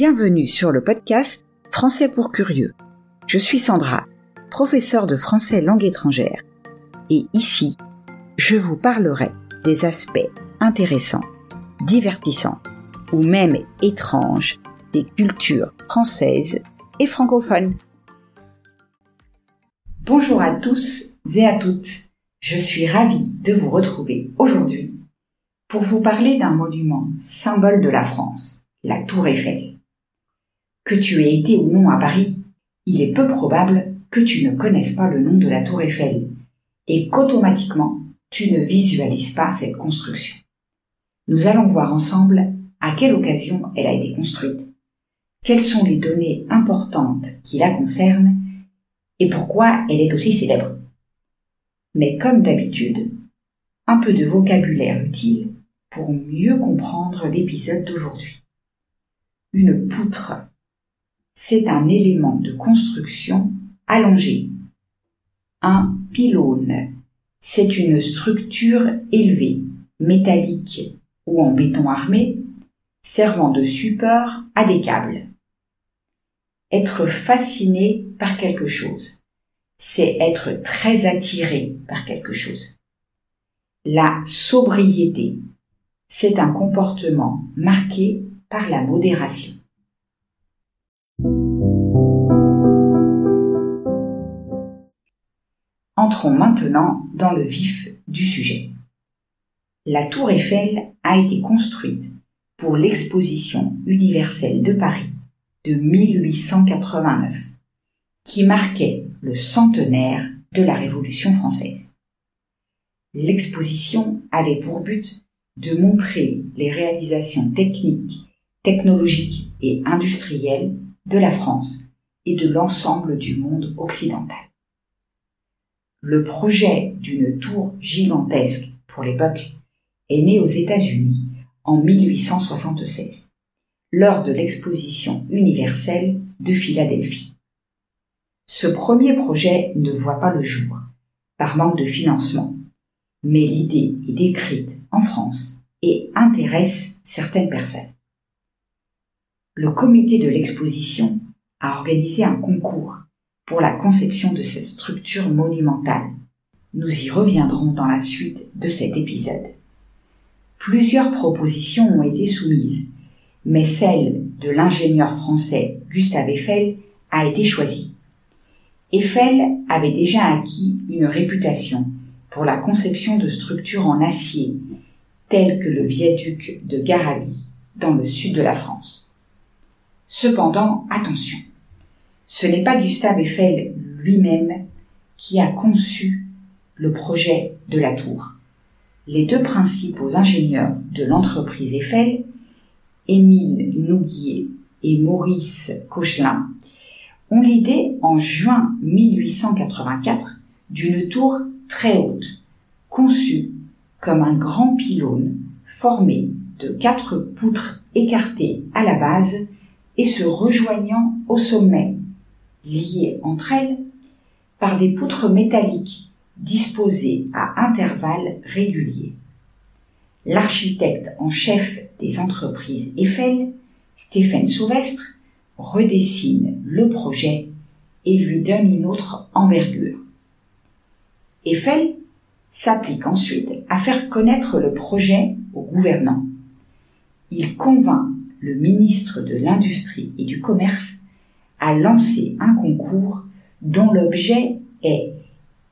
Bienvenue sur le podcast Français pour curieux. Je suis Sandra, professeure de français langue étrangère. Et ici, je vous parlerai des aspects intéressants, divertissants ou même étranges des cultures françaises et francophones. Bonjour à tous et à toutes. Je suis ravie de vous retrouver aujourd'hui pour vous parler d'un monument symbole de la France, la Tour Eiffel. Que tu aies été ou non à Paris, il est peu probable que tu ne connaisses pas le nom de la Tour Eiffel et qu'automatiquement tu ne visualises pas cette construction. Nous allons voir ensemble à quelle occasion elle a été construite, quelles sont les données importantes qui la concernent et pourquoi elle est aussi célèbre. Mais comme d'habitude, un peu de vocabulaire utile pour mieux comprendre l'épisode d'aujourd'hui. Une poutre c'est un élément de construction allongé. Un pylône, c'est une structure élevée, métallique ou en béton armé, servant de support à des câbles. Être fasciné par quelque chose, c'est être très attiré par quelque chose. La sobriété, c'est un comportement marqué par la modération. Entrons maintenant dans le vif du sujet. La tour Eiffel a été construite pour l'exposition universelle de Paris de 1889, qui marquait le centenaire de la Révolution française. L'exposition avait pour but de montrer les réalisations techniques, technologiques et industrielles de la France et de l'ensemble du monde occidental. Le projet d'une tour gigantesque pour l'époque est né aux États-Unis en 1876, lors de l'exposition universelle de Philadelphie. Ce premier projet ne voit pas le jour, par manque de financement, mais l'idée est décrite en France et intéresse certaines personnes. Le comité de l'exposition a organisé un concours pour la conception de cette structure monumentale. Nous y reviendrons dans la suite de cet épisode. Plusieurs propositions ont été soumises, mais celle de l'ingénieur français Gustave Eiffel a été choisie. Eiffel avait déjà acquis une réputation pour la conception de structures en acier, telles que le viaduc de Garabie dans le sud de la France. Cependant, attention, ce n'est pas Gustave Eiffel lui-même qui a conçu le projet de la tour. Les deux principaux ingénieurs de l'entreprise Eiffel, Émile Nouguier et Maurice Cochelin, ont l'idée en juin 1884 d'une tour très haute, conçue comme un grand pylône formé de quatre poutres écartées à la base et se rejoignant au sommet liées entre elles par des poutres métalliques disposées à intervalles réguliers. L'architecte en chef des entreprises Eiffel, Stéphane Sauvestre, redessine le projet et lui donne une autre envergure. Eiffel s'applique ensuite à faire connaître le projet aux gouvernants. Il convainc le ministre de l'Industrie et du Commerce a lancé un concours dont l'objet est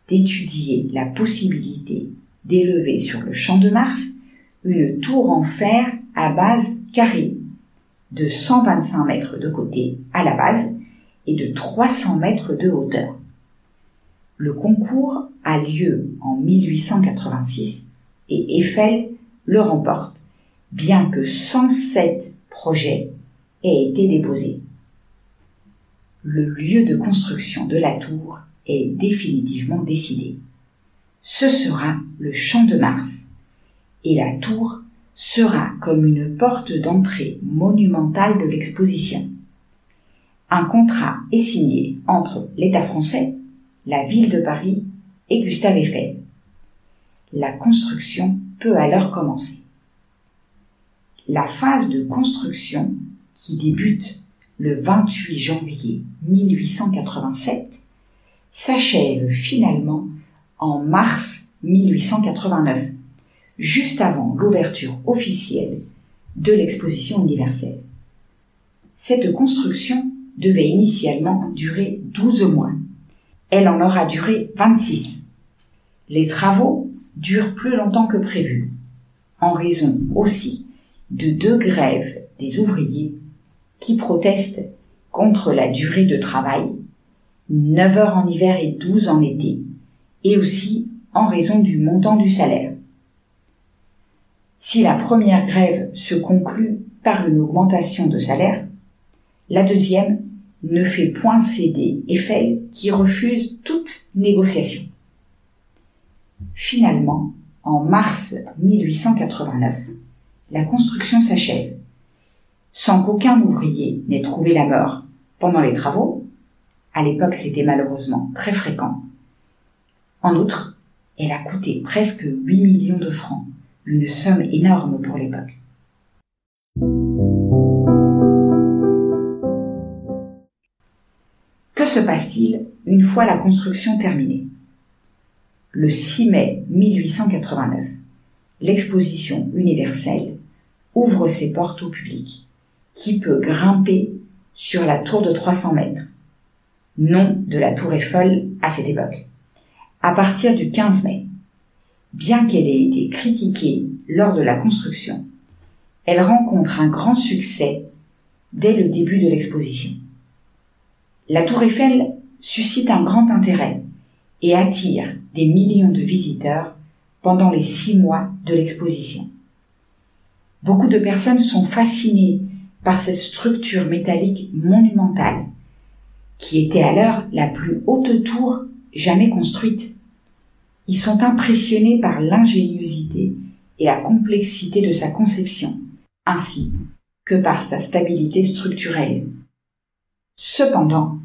d'étudier la possibilité d'élever sur le champ de Mars une tour en fer à base carrée de 125 mètres de côté à la base et de 300 mètres de hauteur. Le concours a lieu en 1886 et Eiffel le remporte, bien que 107 projets aient été déposés le lieu de construction de la tour est définitivement décidé. Ce sera le champ de Mars, et la tour sera comme une porte d'entrée monumentale de l'exposition. Un contrat est signé entre l'État français, la ville de Paris et Gustave Eiffel. La construction peut alors commencer. La phase de construction qui débute le 28 janvier 1887, s'achève finalement en mars 1889, juste avant l'ouverture officielle de l'exposition universelle. Cette construction devait initialement durer 12 mois. Elle en aura duré 26. Les travaux durent plus longtemps que prévu, en raison aussi de deux grèves des ouvriers qui protestent contre la durée de travail, 9 heures en hiver et 12 en été, et aussi en raison du montant du salaire. Si la première grève se conclut par une augmentation de salaire, la deuxième ne fait point céder Eiffel qui refuse toute négociation. Finalement, en mars 1889, la construction s'achève, sans qu'aucun ouvrier n'ait trouvé la mort pendant les travaux. À l'époque, c'était malheureusement très fréquent. En outre, elle a coûté presque 8 millions de francs, une somme énorme pour l'époque. Que se passe-t-il une fois la construction terminée? Le 6 mai 1889, l'exposition universelle ouvre ses portes au public, qui peut grimper sur la tour de 300 mètres, nom de la tour Eiffel à cette époque, à partir du 15 mai. Bien qu'elle ait été critiquée lors de la construction, elle rencontre un grand succès dès le début de l'exposition. La tour Eiffel suscite un grand intérêt et attire des millions de visiteurs pendant les six mois de l'exposition. Beaucoup de personnes sont fascinées par cette structure métallique monumentale, qui était alors la plus haute tour jamais construite. Ils sont impressionnés par l'ingéniosité et la complexité de sa conception, ainsi que par sa stabilité structurelle. Cependant,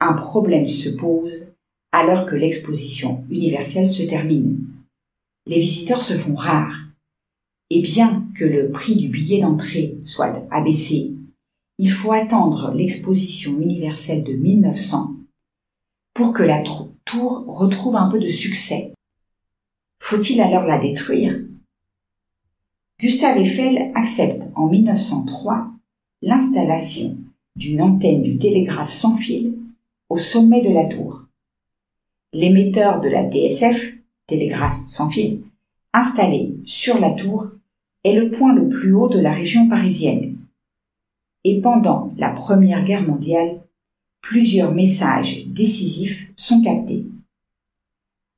un problème se pose alors que l'exposition universelle se termine. Les visiteurs se font rares, et bien que le prix du billet d'entrée soit abaissé, il faut attendre l'exposition universelle de 1900 pour que la tour retrouve un peu de succès. Faut-il alors la détruire? Gustave Eiffel accepte en 1903 l'installation d'une antenne du télégraphe sans fil au sommet de la tour. L'émetteur de la TSF, télégraphe sans fil, installé sur la tour, est le point le plus haut de la région parisienne. Et pendant la Première Guerre mondiale, plusieurs messages décisifs sont captés.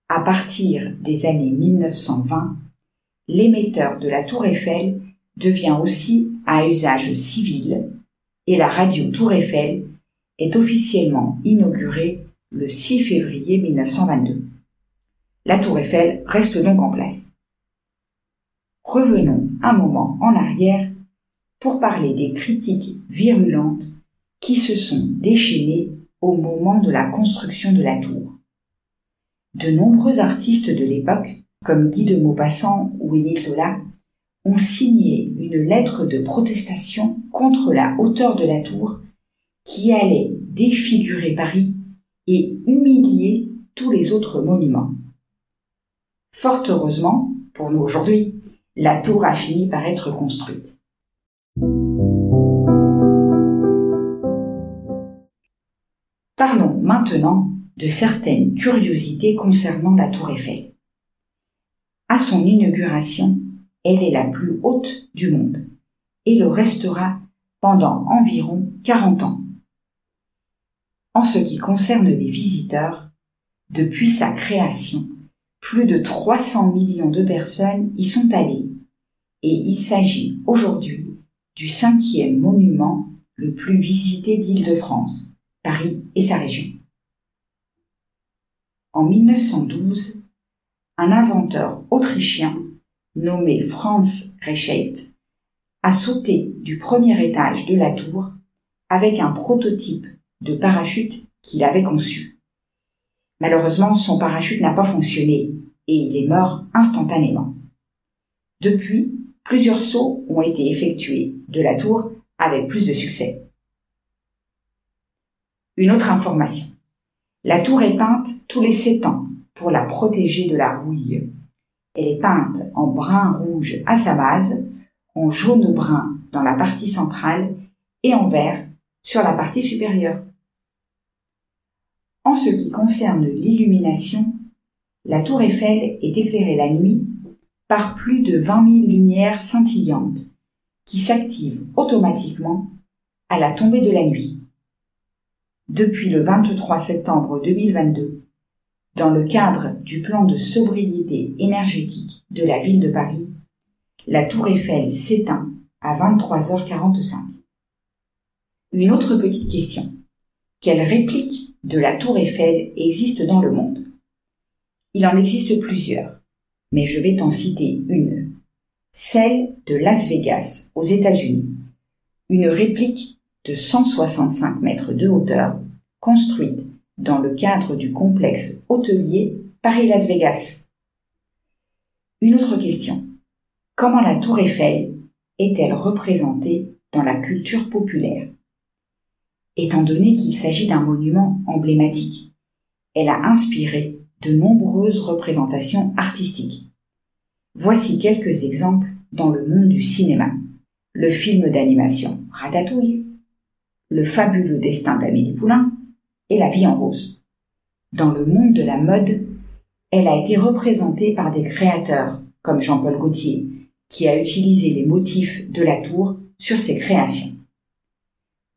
À partir des années 1920, l'émetteur de la tour Eiffel devient aussi à usage civil et la radio Tour Eiffel est officiellement inaugurée le 6 février 1922. La Tour Eiffel reste donc en place. Revenons un moment en arrière pour parler des critiques virulentes qui se sont déchaînées au moment de la construction de la tour. De nombreux artistes de l'époque, comme Guy de Maupassant ou Émile Zola, ont signé une lettre de protestation contre la hauteur de la tour qui allait défigurer Paris et humilier tous les autres monuments. Fort heureusement, pour nous aujourd'hui, la tour a fini par être construite. Parlons maintenant de certaines curiosités concernant la tour Eiffel. À son inauguration, elle est la plus haute du monde et le restera pendant environ 40 ans. En ce qui concerne les visiteurs, depuis sa création, plus de 300 millions de personnes y sont allées et il s'agit aujourd'hui du cinquième monument le plus visité d'Île-de-France, Paris et sa région. En 1912, un inventeur autrichien nommé Franz Reichelt a sauté du premier étage de la tour avec un prototype de parachute qu'il avait conçu. Malheureusement, son parachute n'a pas fonctionné et il est mort instantanément. Depuis, plusieurs sauts ont été effectués de la tour avec plus de succès. Une autre information. La tour est peinte tous les 7 ans pour la protéger de la rouille. Elle est peinte en brun rouge à sa base, en jaune brun dans la partie centrale et en vert sur la partie supérieure. En ce qui concerne l'illumination, la tour Eiffel est éclairée la nuit par plus de 20 000 lumières scintillantes qui s'activent automatiquement à la tombée de la nuit. Depuis le 23 septembre 2022, dans le cadre du plan de sobriété énergétique de la ville de Paris, la tour Eiffel s'éteint à 23h45. Une autre petite question. Quelle réplique de la tour Eiffel existe dans le monde Il en existe plusieurs, mais je vais t'en citer une. Celle de Las Vegas, aux États-Unis. Une réplique de 165 mètres de hauteur, construite dans le cadre du complexe hôtelier Paris-Las Vegas. Une autre question. Comment la tour Eiffel est-elle représentée dans la culture populaire? Étant donné qu'il s'agit d'un monument emblématique, elle a inspiré de nombreuses représentations artistiques. Voici quelques exemples dans le monde du cinéma. Le film d'animation Ratatouille, Le fabuleux destin d'Amélie Poulain, et la vie en rose. Dans le monde de la mode, elle a été représentée par des créateurs comme Jean-Paul Gaultier, qui a utilisé les motifs de la tour sur ses créations.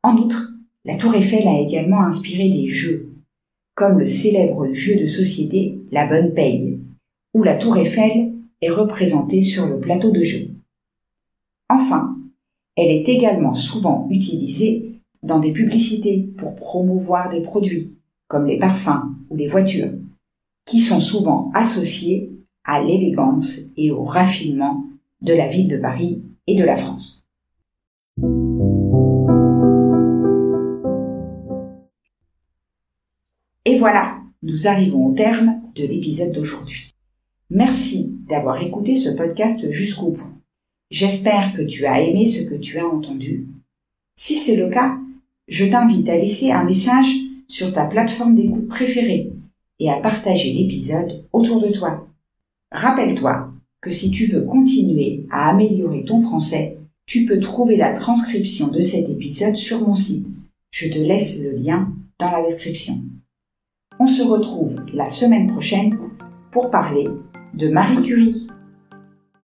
En outre, la tour Eiffel a également inspiré des jeux, comme le célèbre jeu de société La Bonne Paye, où la tour Eiffel est représentée sur le plateau de jeu. Enfin, elle est également souvent utilisée dans des publicités pour promouvoir des produits, comme les parfums ou les voitures, qui sont souvent associés à l'élégance et au raffinement de la ville de Paris et de la France. Voilà, nous arrivons au terme de l'épisode d'aujourd'hui. Merci d'avoir écouté ce podcast jusqu'au bout. J'espère que tu as aimé ce que tu as entendu. Si c'est le cas, je t'invite à laisser un message sur ta plateforme d'écoute préférée et à partager l'épisode autour de toi. Rappelle-toi que si tu veux continuer à améliorer ton français, tu peux trouver la transcription de cet épisode sur mon site. Je te laisse le lien dans la description. On se retrouve la semaine prochaine pour parler de Marie Curie.